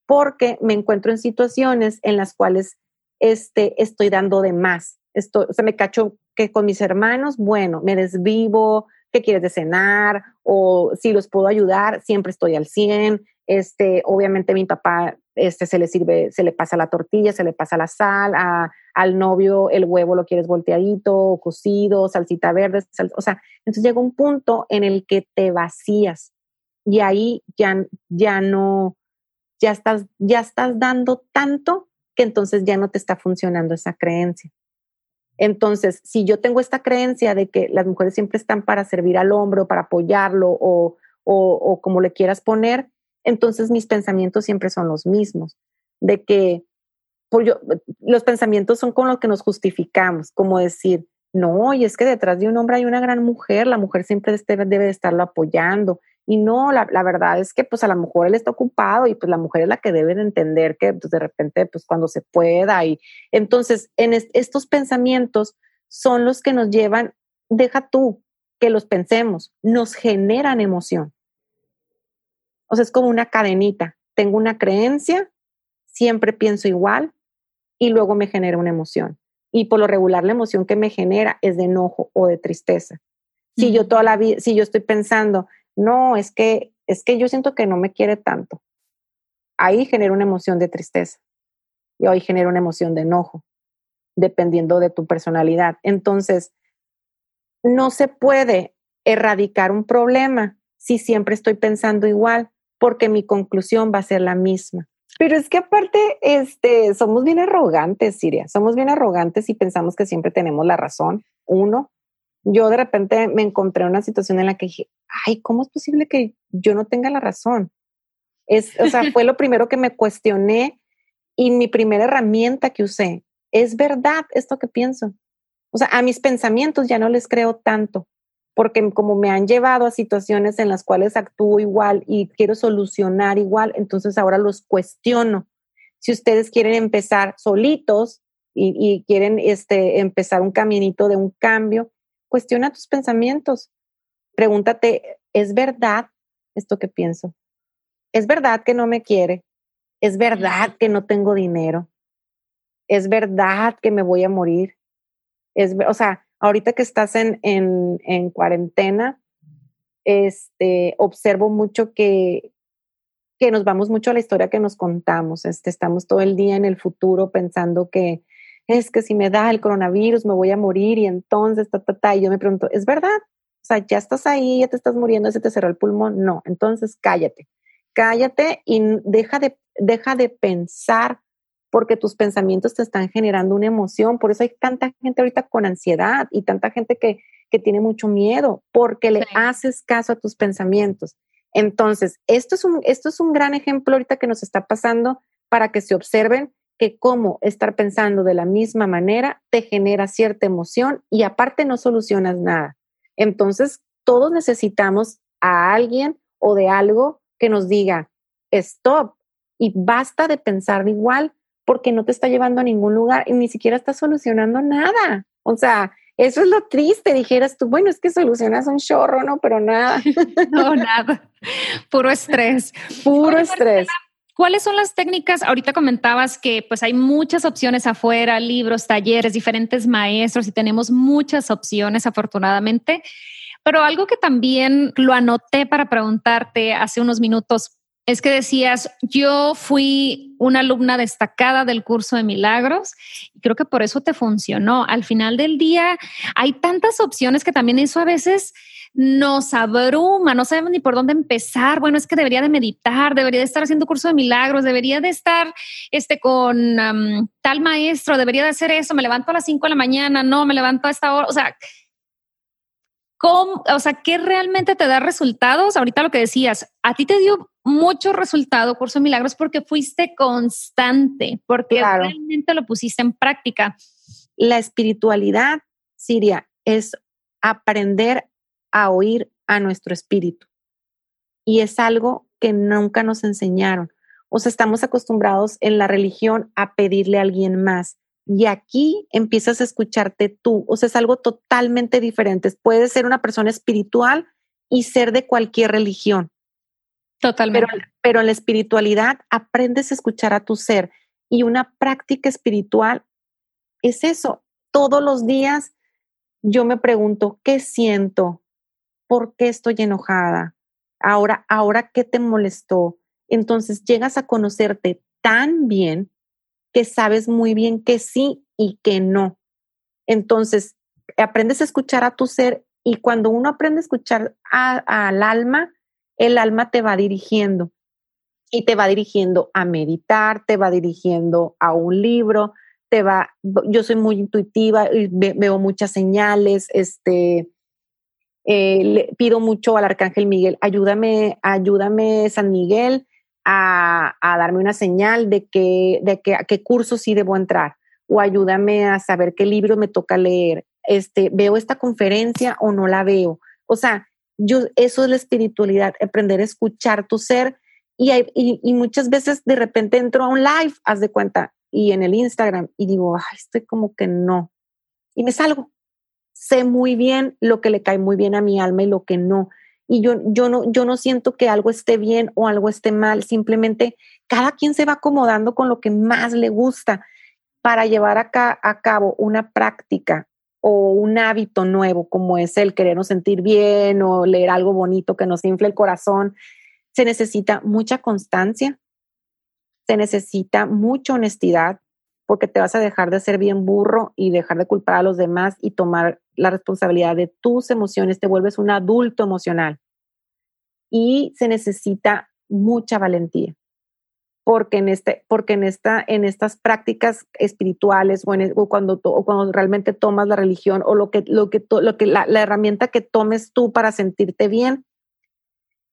porque me encuentro en situaciones en las cuales este, estoy dando de más. Esto, o sea, me cacho que con mis hermanos, bueno, me desvivo, ¿qué quieres de cenar? O si los puedo ayudar, siempre estoy al 100. Este, obviamente mi papá este, se le sirve, se le pasa la tortilla, se le pasa la sal, al novio el huevo lo quieres volteadito, cocido, salsita verde, o sea, entonces llega un punto en el que te vacías y ahí ya, ya no, ya estás, ya estás dando tanto que entonces ya no te está funcionando esa creencia. Entonces, si yo tengo esta creencia de que las mujeres siempre están para servir al hombre o para apoyarlo o, o, como le quieras poner, entonces mis pensamientos siempre son los mismos, de que por yo, los pensamientos son con los que nos justificamos, como decir, no, y es que detrás de un hombre hay una gran mujer, la mujer siempre debe, debe estarlo apoyando, y no, la, la, verdad es que pues a lo mejor él está ocupado y pues la mujer es la que debe de entender que pues, de repente pues cuando se pueda y entonces en estos pensamientos son los que nos llevan, deja tú que los pensemos, nos generan emoción. O sea, es como una cadenita. Tengo una creencia, siempre pienso igual y luego me genera una emoción. Y por lo regular la emoción que me genera es de enojo o de tristeza. Si yo toda la vida, si yo estoy pensando, no, es que, es que yo siento que no me quiere tanto. Ahí genera una emoción de tristeza y hoy genera una emoción de enojo, dependiendo de tu personalidad. Entonces, no se puede erradicar un problema si siempre estoy pensando igual, porque mi conclusión va a ser la misma. Pero es que aparte, este, somos bien arrogantes, Siria, somos bien arrogantes y pensamos que siempre tenemos la razón. Uno, yo de repente me encontré en una situación en la que dije, ay, ¿cómo es posible que yo no tenga la razón? Es, o sea, fue lo primero que me cuestioné y mi primera herramienta que usé. ¿Es verdad esto que pienso? O sea, a mis pensamientos ya no les creo tanto, porque como me han llevado a situaciones en las cuales actúo igual y quiero solucionar igual, entonces ahora los cuestiono. Si ustedes quieren empezar solitos y, y quieren este, empezar un caminito de un cambio, Cuestiona tus pensamientos. Pregúntate, ¿es verdad esto que pienso? ¿Es verdad que no me quiere? ¿Es verdad que no tengo dinero? ¿Es verdad que me voy a morir? Es, o sea, ahorita que estás en, en, en cuarentena, este, observo mucho que, que nos vamos mucho a la historia que nos contamos. Este, estamos todo el día en el futuro pensando que, es que si me da el coronavirus me voy a morir y entonces, ta, ta, ta. Y yo me pregunto, ¿es verdad? O sea, ya estás ahí, ya te estás muriendo, se te cerró el pulmón. No, entonces cállate, cállate y deja de, deja de pensar porque tus pensamientos te están generando una emoción. Por eso hay tanta gente ahorita con ansiedad y tanta gente que, que tiene mucho miedo porque le haces caso a tus pensamientos. Entonces, esto es, un, esto es un gran ejemplo ahorita que nos está pasando para que se observen que cómo estar pensando de la misma manera te genera cierta emoción y aparte no solucionas nada. Entonces, todos necesitamos a alguien o de algo que nos diga, stop, y basta de pensar igual porque no te está llevando a ningún lugar y ni siquiera está solucionando nada. O sea, eso es lo triste, dijeras tú, bueno, es que solucionas un chorro, ¿no? Pero nada. no, nada. Puro estrés. Puro estrés. ¿Cuáles son las técnicas? Ahorita comentabas que pues hay muchas opciones afuera, libros, talleres, diferentes maestros y tenemos muchas opciones afortunadamente. Pero algo que también lo anoté para preguntarte hace unos minutos es que decías, yo fui una alumna destacada del curso de milagros y creo que por eso te funcionó. Al final del día hay tantas opciones que también eso a veces nos abruma, no sabemos ni por dónde empezar. Bueno, es que debería de meditar, debería de estar haciendo curso de milagros, debería de estar este, con tal maestro, debería de hacer eso, me levanto a las 5 de la mañana, no, me levanto a esta hora. O sea, ¿cómo, o sea, ¿qué realmente te da resultados? Ahorita lo que decías, a ti te dio mucho resultado curso de milagros porque fuiste constante, porque realmente lo pusiste en práctica. La espiritualidad, Siria, es aprender a oír a nuestro espíritu. Y es algo que nunca nos enseñaron. O sea, estamos acostumbrados en la religión a pedirle a alguien más. Y aquí empiezas a escucharte tú. O sea, es algo totalmente diferente. Puedes ser una persona espiritual y ser de cualquier religión. Totalmente. Pero, pero en la espiritualidad aprendes a escuchar a tu ser. Y una práctica espiritual es eso. Todos los días yo me pregunto, ¿qué siento? ¿Por qué estoy enojada? Ahora, ahora, ¿qué te molestó? Entonces llegas a conocerte tan bien que sabes muy bien que sí y que no. Entonces, aprendes a escuchar a tu ser y cuando uno aprende a escuchar al alma, el alma te va dirigiendo y te va dirigiendo a meditar, te va dirigiendo a un libro, te va, yo soy muy intuitiva, veo muchas señales, este, eh, le pido mucho al Arcángel Miguel, ayúdame, ayúdame San Miguel a, darme una señal de que, de que qué curso sí debo entrar o ayúdame a saber qué libro me toca leer. Este, veo esta conferencia o no la veo. O sea, yo, eso es la espiritualidad, aprender a escuchar tu ser. Y, y, muchas veces de repente entro a un live, haz de cuenta, y en el Instagram, y digo, ay, estoy como que no. Y me salgo sé muy bien lo que le cae muy bien a mi alma y lo que no. Y yo, yo, no, yo no siento que algo esté bien o algo esté mal, simplemente cada quien se va acomodando con lo que más le gusta para llevar acá, a cabo una práctica o un hábito nuevo como es el querernos sentir bien o leer algo bonito que nos infle el corazón. Se necesita mucha constancia, se necesita mucha honestidad, porque te vas a dejar de ser bien burro y dejar de culpar a los demás y tomar la responsabilidad de tus emociones, te vuelves un adulto emocional. Y se necesita mucha valentía. Porque en, este, porque en, esta, en estas prácticas espirituales o, e, cuando, cuando realmente tomas la religión o lo que, lo que, lo que la, herramienta que tomes tú para sentirte bien,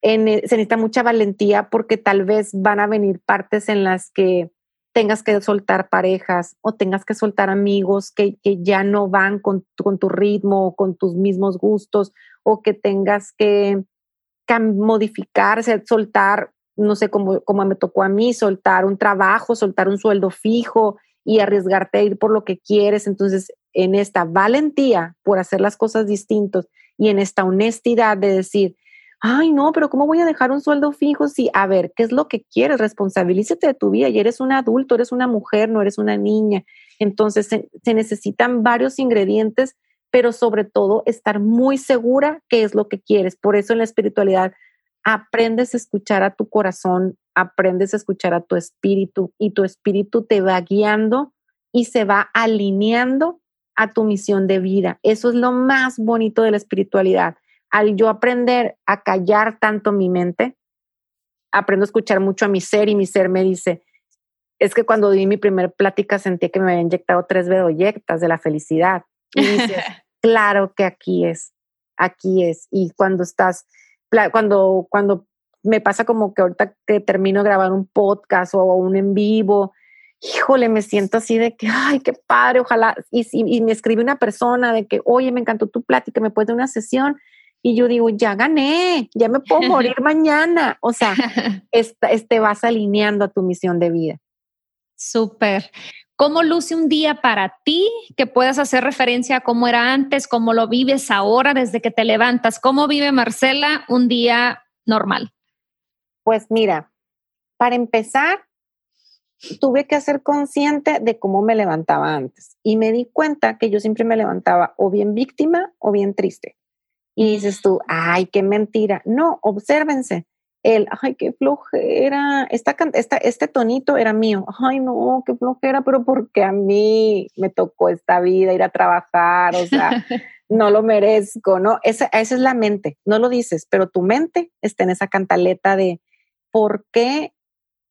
en, se necesita mucha valentía porque tal vez van a venir partes en las que tengas que soltar parejas o tengas que soltar amigos que, ya no van con, con tu ritmo o con tus mismos gustos o que tengas que modificarse, soltar, no sé, como me tocó a mí, soltar un trabajo, soltar un sueldo fijo y arriesgarte a ir por lo que quieres. Entonces, en esta valentía por hacer las cosas distintos y en esta honestidad de decir, ay, no, pero ¿cómo voy a dejar un sueldo fijo si, a ver, ¿qué es lo que quieres? Responsabilízate de tu vida y eres un adulto, eres una mujer, no eres una niña. Entonces se, necesitan varios ingredientes, pero sobre todo estar muy segura qué es lo que quieres. Por eso en la espiritualidad aprendes a escuchar a tu corazón, aprendes a escuchar a tu espíritu y tu espíritu te va guiando y se va alineando a tu misión de vida. Eso es lo más bonito de la espiritualidad al yo aprender a callar tanto mi mente, aprendo a escuchar mucho a mi ser y mi ser me dice, es que cuando di mi primer plática sentí que me había inyectado tres bedoyectas de la felicidad. Y dices, claro que aquí es, aquí es. Y cuando estás, cuando, cuando me pasa como que ahorita que termino de grabar un podcast o un en vivo, híjole, me siento así de que, ay, qué padre, ojalá. Y, y, y me escribe una persona de que, oye, me encantó tu plática, me puedes dar una sesión. Y yo digo, ya gané, ya me puedo morir mañana. O sea, este, vas alineando a tu misión de vida. Súper. ¿Cómo luce un día para ti que puedas hacer referencia a cómo era antes, cómo lo vives ahora desde que te levantas? ¿Cómo vive Marcela un día normal? Pues mira, para empezar, tuve que ser consciente de cómo me levantaba antes y me di cuenta que yo siempre me levantaba o bien víctima o bien triste. Y dices tú, ay, qué mentira. No, obsérvense. el, ay, qué flojera, esta, esta, este tonito era mío, ay, no, qué flojera, pero porque a mí me tocó esta vida, ir a trabajar, o sea, no lo merezco, ¿no? Esa, esa es la mente, no lo dices, pero tu mente está en esa cantaleta de, ¿por qué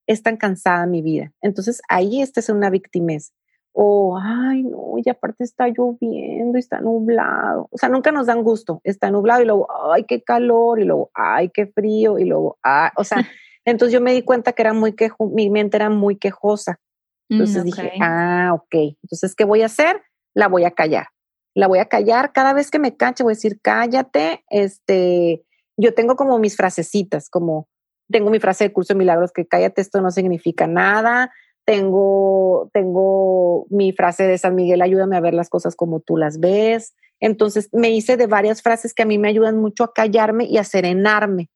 es tan cansada mi vida? Entonces ahí esta es una victimez o, ay, no, y aparte está lloviendo y está nublado. O sea, nunca nos dan gusto, está nublado y luego, ay, qué calor, y luego, ay, qué frío, y luego, ay, o sea, entonces yo me di cuenta que era muy quejo, mi mente era muy quejosa. Entonces mm, dije, ah, ok, entonces, ¿qué voy a hacer? La voy a callar. La voy a callar cada vez que me canche, voy a decir, cállate, este, yo tengo como mis frasecitas, como tengo mi frase de curso de milagros que cállate, esto no significa nada, tengo, tengo mi frase de San Miguel, ayúdame a ver las cosas como tú las ves. Entonces me hice de varias frases que a mí me ayudan mucho a callarme y a serenarme.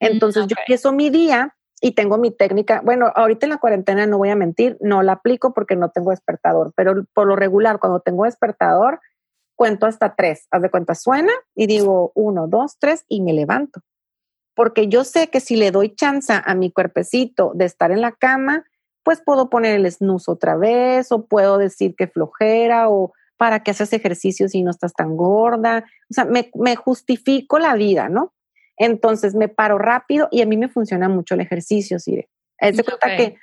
Mm, Entonces yo empiezo mi día y tengo mi técnica. Bueno, ahorita en la cuarentena no voy a mentir, no la aplico porque no tengo despertador, pero por lo regular, cuando tengo despertador, cuento hasta tres. Haz de cuenta, suena y digo uno, dos, tres y me levanto. Porque yo sé que si le doy chance a mi cuerpecito de estar en la cama, pues puedo poner el snooze otra vez o puedo decir que flojera o para que haces ejercicio si no estás tan gorda. O sea, me, justifico la vida, ¿no? Entonces me paro rápido y a mí me funciona mucho el ejercicio, ¿sí? Es de cuenta que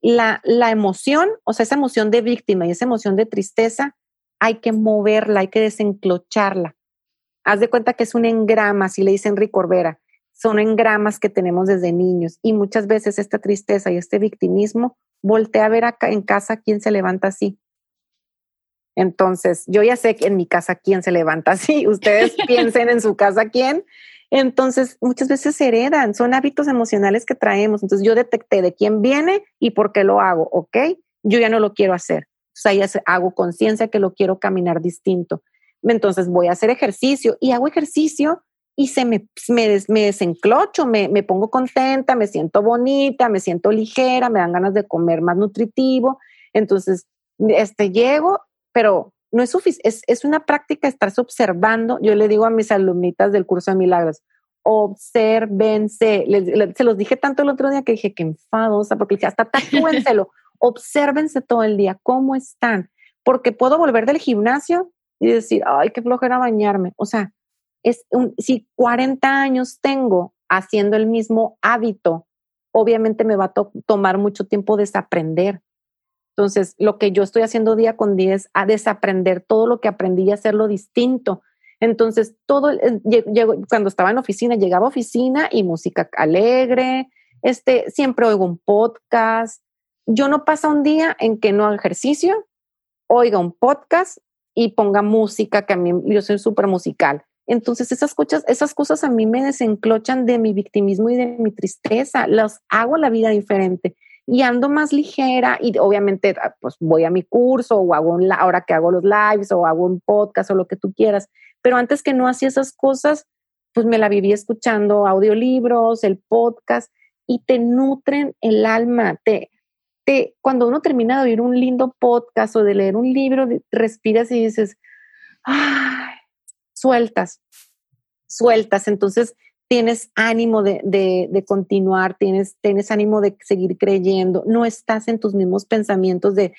la, la emoción, o sea, esa emoción de víctima y esa emoción de tristeza, hay que moverla, hay que desenclocharla. Haz de cuenta que es un engrama, así le dice Enrique Corbera son engramas que tenemos desde niños y muchas veces esta tristeza y este victimismo voltea a ver acá en casa quién se levanta así. Entonces, yo ya sé que en mi casa quién se levanta así, ustedes piensen en su casa quién. Entonces, muchas veces se heredan, son hábitos emocionales que traemos. Entonces, yo detecté de quién viene y por qué lo hago, ¿ok? Yo ya no lo quiero hacer. O sea, ya hago conciencia que lo quiero caminar distinto. Entonces, voy a hacer ejercicio y hago ejercicio y se me, me, me desenclocho, me, me, pongo contenta, me siento bonita, me siento ligera, me dan ganas de comer más nutritivo. Entonces, este, llego, pero no es suficiente, es, es, una práctica estarse observando. Yo le digo a mis alumnitas del curso de milagros, observense. se los dije tanto el otro día que dije que enfadosa, porque dije, hasta tatúenselo, obsérvense todo el día, cómo están, porque puedo volver del gimnasio y decir, ay, qué flojera bañarme. O sea, es si 40 años tengo haciendo el mismo hábito, obviamente me va a tomar mucho tiempo desaprender. Entonces, lo que yo estoy haciendo día con día es a desaprender todo lo que aprendí y hacerlo distinto. Entonces, todo, cuando estaba en oficina, llegaba a oficina y música alegre, este, siempre oigo un podcast. Yo no pasa un día en que no haga ejercicio, oiga un podcast y ponga música, que a mí yo soy súper musical. Entonces esas cosas, esas cosas a mí me desenclochan de mi victimismo y de mi tristeza, las hago la vida diferente y ando más ligera y obviamente ah, pues voy a mi curso o hago ahora que hago los lives o hago un podcast o lo que tú quieras, pero antes que no hacía esas cosas, pues me la vivía escuchando audiolibros, el podcast y te nutren el alma, te, te, cuando uno termina de oír un lindo podcast o de leer un libro, respiras y dices, ay, sueltas, sueltas. Entonces tienes ánimo de, de, continuar, tienes, tienes ánimo de seguir creyendo, no estás en tus mismos pensamientos de,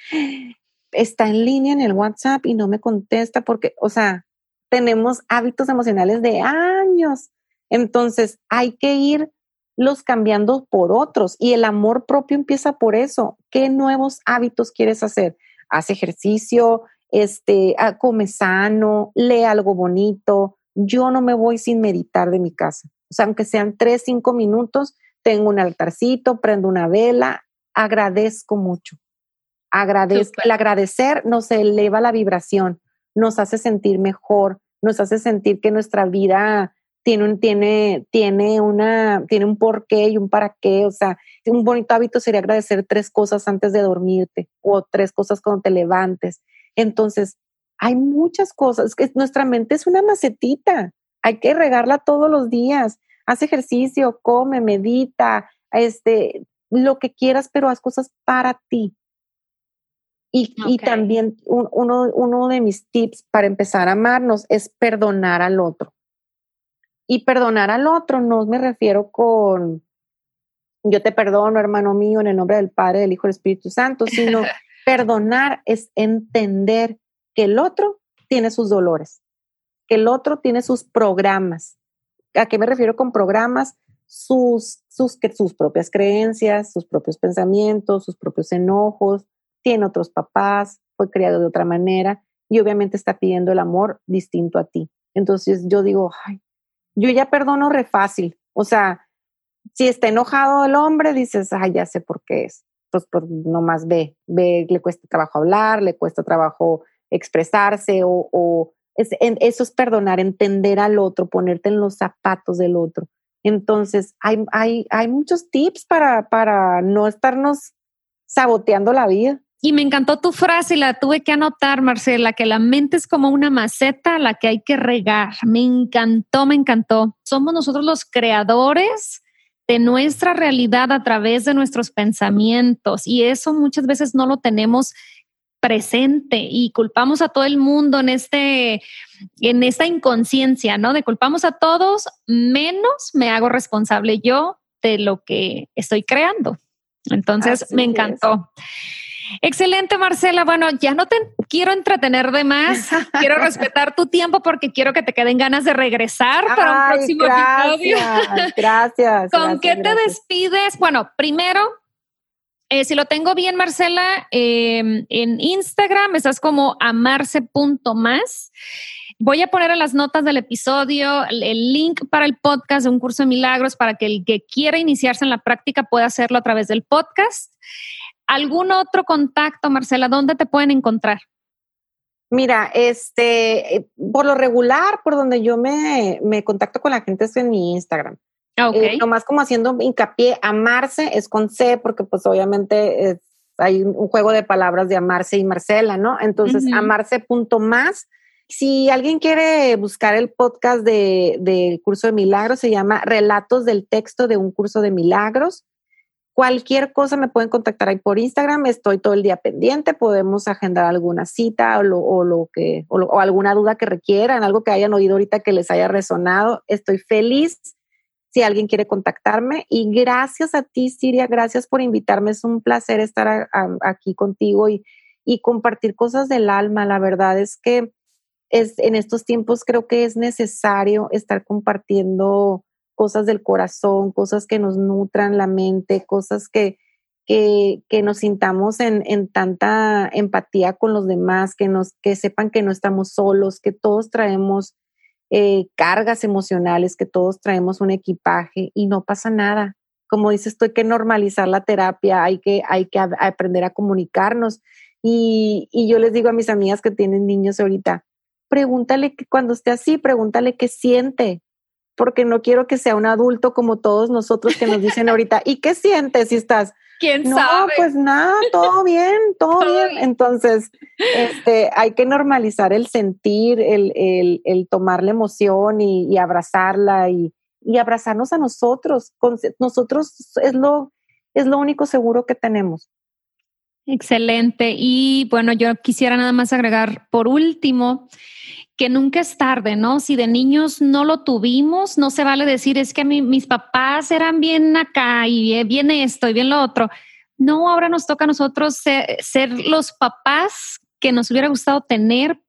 está en línea en el WhatsApp y no me contesta porque, o sea, tenemos hábitos emocionales de años. Entonces hay que ir los cambiando por otros y el amor propio empieza por eso. ¿Qué nuevos hábitos quieres hacer? Haz ejercicio, este, ah, come sano, lee algo bonito. Yo no me voy sin meditar de mi casa. O sea, aunque sean tres, cinco minutos, tengo un altarcito, prendo una vela, agradezco mucho. Agradezco. El agradecer nos eleva la vibración, nos hace sentir mejor, nos hace sentir que nuestra vida tiene un, tiene, tiene una, tiene un porqué y un para qué. O sea, un bonito hábito sería agradecer tres cosas antes de dormirte o tres cosas cuando te levantes. Entonces, hay muchas cosas, que nuestra mente es una macetita, hay que regarla todos los días, haz ejercicio, come, medita, este, lo que quieras, pero haz cosas para ti. Y, y también uno, uno de mis tips para empezar a amarnos es perdonar al otro. Y perdonar al otro no me refiero con yo te perdono, hermano mío, en el nombre del Padre, del Hijo y del Espíritu Santo, sino perdonar es entender que el otro tiene sus dolores, que el otro tiene sus programas. ¿A qué me refiero con programas? Sus, sus, sus propias creencias, sus propios pensamientos, sus propios enojos, tiene otros papás, fue criado de otra manera y obviamente está pidiendo el amor distinto a ti. Entonces yo digo, ay, yo ya perdono re fácil. O sea, si está enojado el hombre, dices, ay, ya sé por qué es. Pues, pues nomás ve, ve, le cuesta trabajo hablar, le cuesta trabajo expresarse o, eso es perdonar, entender al otro, ponerte en los zapatos del otro. Entonces, hay, hay, hay muchos tips para, para no estarnos saboteando la vida. Y me encantó tu frase y la tuve que anotar, Marcela, que la mente es como una maceta a la que hay que regar. Me encantó, me encantó. Somos nosotros los creadores de nuestra realidad a través de nuestros pensamientos y eso muchas veces no lo tenemos presente y culpamos a todo el mundo en este en esta inconsciencia, ¿no? De culpamos a todos menos me hago responsable yo de lo que estoy creando. Entonces, me encantó. Excelente, Marcela. Bueno, ya no te quiero entretener de más. quiero respetar tu tiempo porque quiero que te queden ganas de regresar para un próximo episodio. Gracias. ¿Con qué te despides? Bueno, primero, eh, si lo tengo bien, Marcela, em, en Instagram estás como amarse.más. Voy a poner en las notas del episodio el link para el podcast de un curso de milagros para que el que quiera iniciarse en la práctica pueda hacerlo a través del podcast. ¿Algún otro contacto, Marcela? ¿Dónde te pueden encontrar? Mira, este, eh, por lo regular, por donde yo me, me contacto con la gente es en mi Instagram. Ah, okay. Eh, nomás como haciendo hincapié, amarse es con C, porque pues obviamente hay un juego de palabras de amarse y Marcela, ¿no? Entonces, amarse punto más. Si alguien quiere buscar el podcast de, de Curso de Milagros, se llama Relatos del Texto de un Curso de Milagros. Cualquier cosa me pueden contactar ahí por Instagram, estoy todo el día pendiente, podemos agendar alguna cita o, lo, que, o, alguna duda que requieran, algo que hayan oído ahorita que les haya resonado. Estoy feliz si alguien quiere contactarme. Y gracias a ti, Siria, gracias por invitarme. Es un placer estar aquí contigo y, y, compartir cosas del alma. La verdad es que es, en estos tiempos creo que es necesario estar compartiendo cosas del corazón, cosas que nos nutran la mente, cosas que, que, que nos sintamos en, en, tanta empatía con los demás, que, nos, que sepan que no estamos solos, que todos traemos eh, cargas emocionales, que todos traemos un equipaje y no pasa nada. Como dices, tú hay que normalizar la terapia, hay que, hay que aprender a comunicarnos. Y, y yo les digo a mis amigas que tienen niños ahorita, pregúntale que cuando esté así, pregúntale qué siente, porque no quiero que sea un adulto como todos nosotros que nos dicen ahorita, ¿y qué sientes si estás? ¿Quién no, sabe? pues nada, todo bien, todo, bien. Entonces, este, hay que normalizar el sentir, el, el, el tomar la emoción y, y abrazarla y, y, abrazarnos a nosotros. Nosotros es lo, es lo único seguro que tenemos. Excelente. Y bueno, yo quisiera nada más agregar por último que nunca es tarde, ¿no? Si de niños no lo tuvimos, no se vale decir es que mis papás eran bien acá y bien esto y bien lo otro. No, ahora nos toca a nosotros ser, ser los papás que nos hubiera gustado tener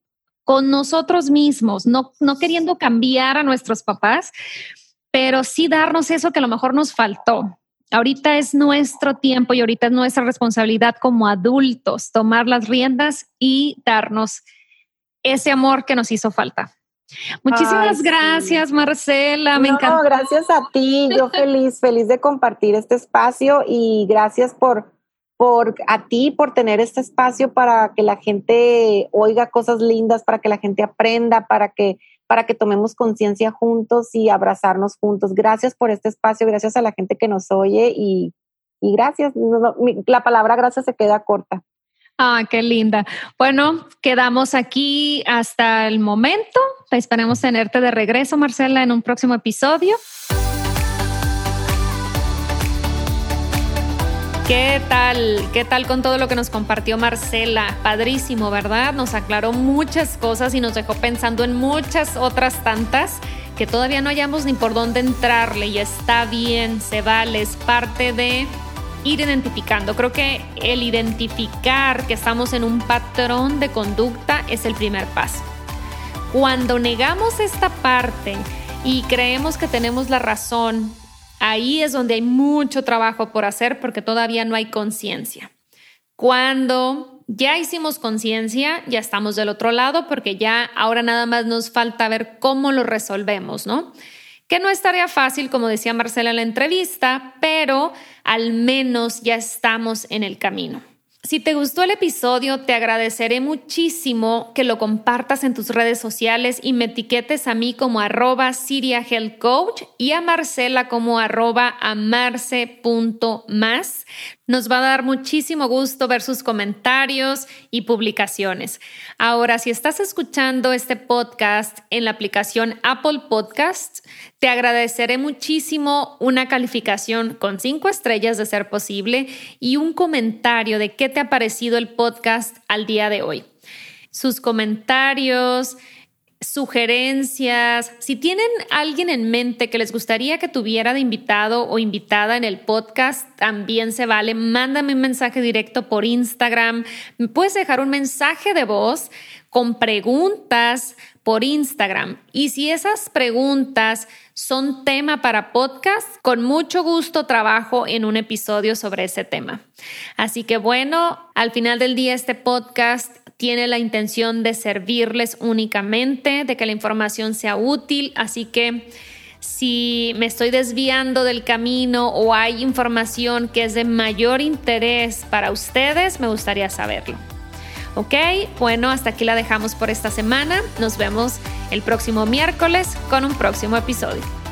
con nosotros mismos, no, no queriendo cambiar a nuestros papás, pero sí darnos eso que a lo mejor nos faltó. Ahorita es nuestro tiempo y ahorita es nuestra responsabilidad como adultos tomar las riendas y darnos ese amor que nos hizo falta. Muchísimas Ay, gracias, sí. Marcela. Me no, encantó. Gracias a ti. Yo feliz, feliz de compartir este espacio y gracias por, por a ti por tener este espacio para que la gente oiga cosas lindas, para que la gente aprenda, para que para que tomemos conciencia juntos y abrazarnos juntos. Gracias por este espacio, gracias a la gente que nos oye y, y gracias. La palabra gracias se queda corta. Ah, qué linda. Bueno, quedamos aquí hasta el momento. Esperemos tenerte de regreso, Marcela, en un próximo episodio. ¿Qué tal? ¿Qué tal con todo lo que nos compartió Marcela? Padrísimo, ¿verdad? Nos aclaró muchas cosas y nos dejó pensando en muchas otras tantas que todavía no hayamos ni por dónde entrarle y está bien, se vale, es parte de ir identificando. Creo que el identificar que estamos en un patrón de conducta es el primer paso. Cuando negamos esta parte y creemos que tenemos la razón, ahí es donde hay mucho trabajo por hacer porque todavía no hay conciencia. Cuando ya hicimos conciencia, ya estamos del otro lado porque ya ahora nada más nos falta ver cómo lo resolvemos, ¿no? Que no es tarea fácil, como decía Marcela en la entrevista, pero al menos ya estamos en el camino. Si te gustó el episodio, te agradeceré muchísimo que lo compartas en tus redes sociales y me etiquetes a mí como arroba Coach y a Marcela como arroba amarse.más. Nos va a dar muchísimo gusto ver sus comentarios y publicaciones. Ahora, si estás escuchando este podcast en la aplicación Apple Podcasts, te agradeceré muchísimo una calificación con cinco estrellas de ser posible y un comentario de qué te ha parecido el podcast al día de hoy. Sus comentarios, sugerencias, si tienen alguien en mente que les gustaría que tuviera de invitado o invitada en el podcast, también se vale. Mándame un mensaje directo por Instagram. Puedes dejar un mensaje de voz con preguntas por Instagram. Y si esas preguntas son tema para podcast, con mucho gusto trabajo en un episodio sobre ese tema. Así que bueno, al final del día este podcast tiene la intención de servirles únicamente, de que la información sea útil, así que si me estoy desviando del camino o hay información que es de mayor interés para ustedes, me gustaría saberlo. Ok, bueno, hasta aquí la dejamos por esta semana. Nos vemos el próximo miércoles con un próximo episodio.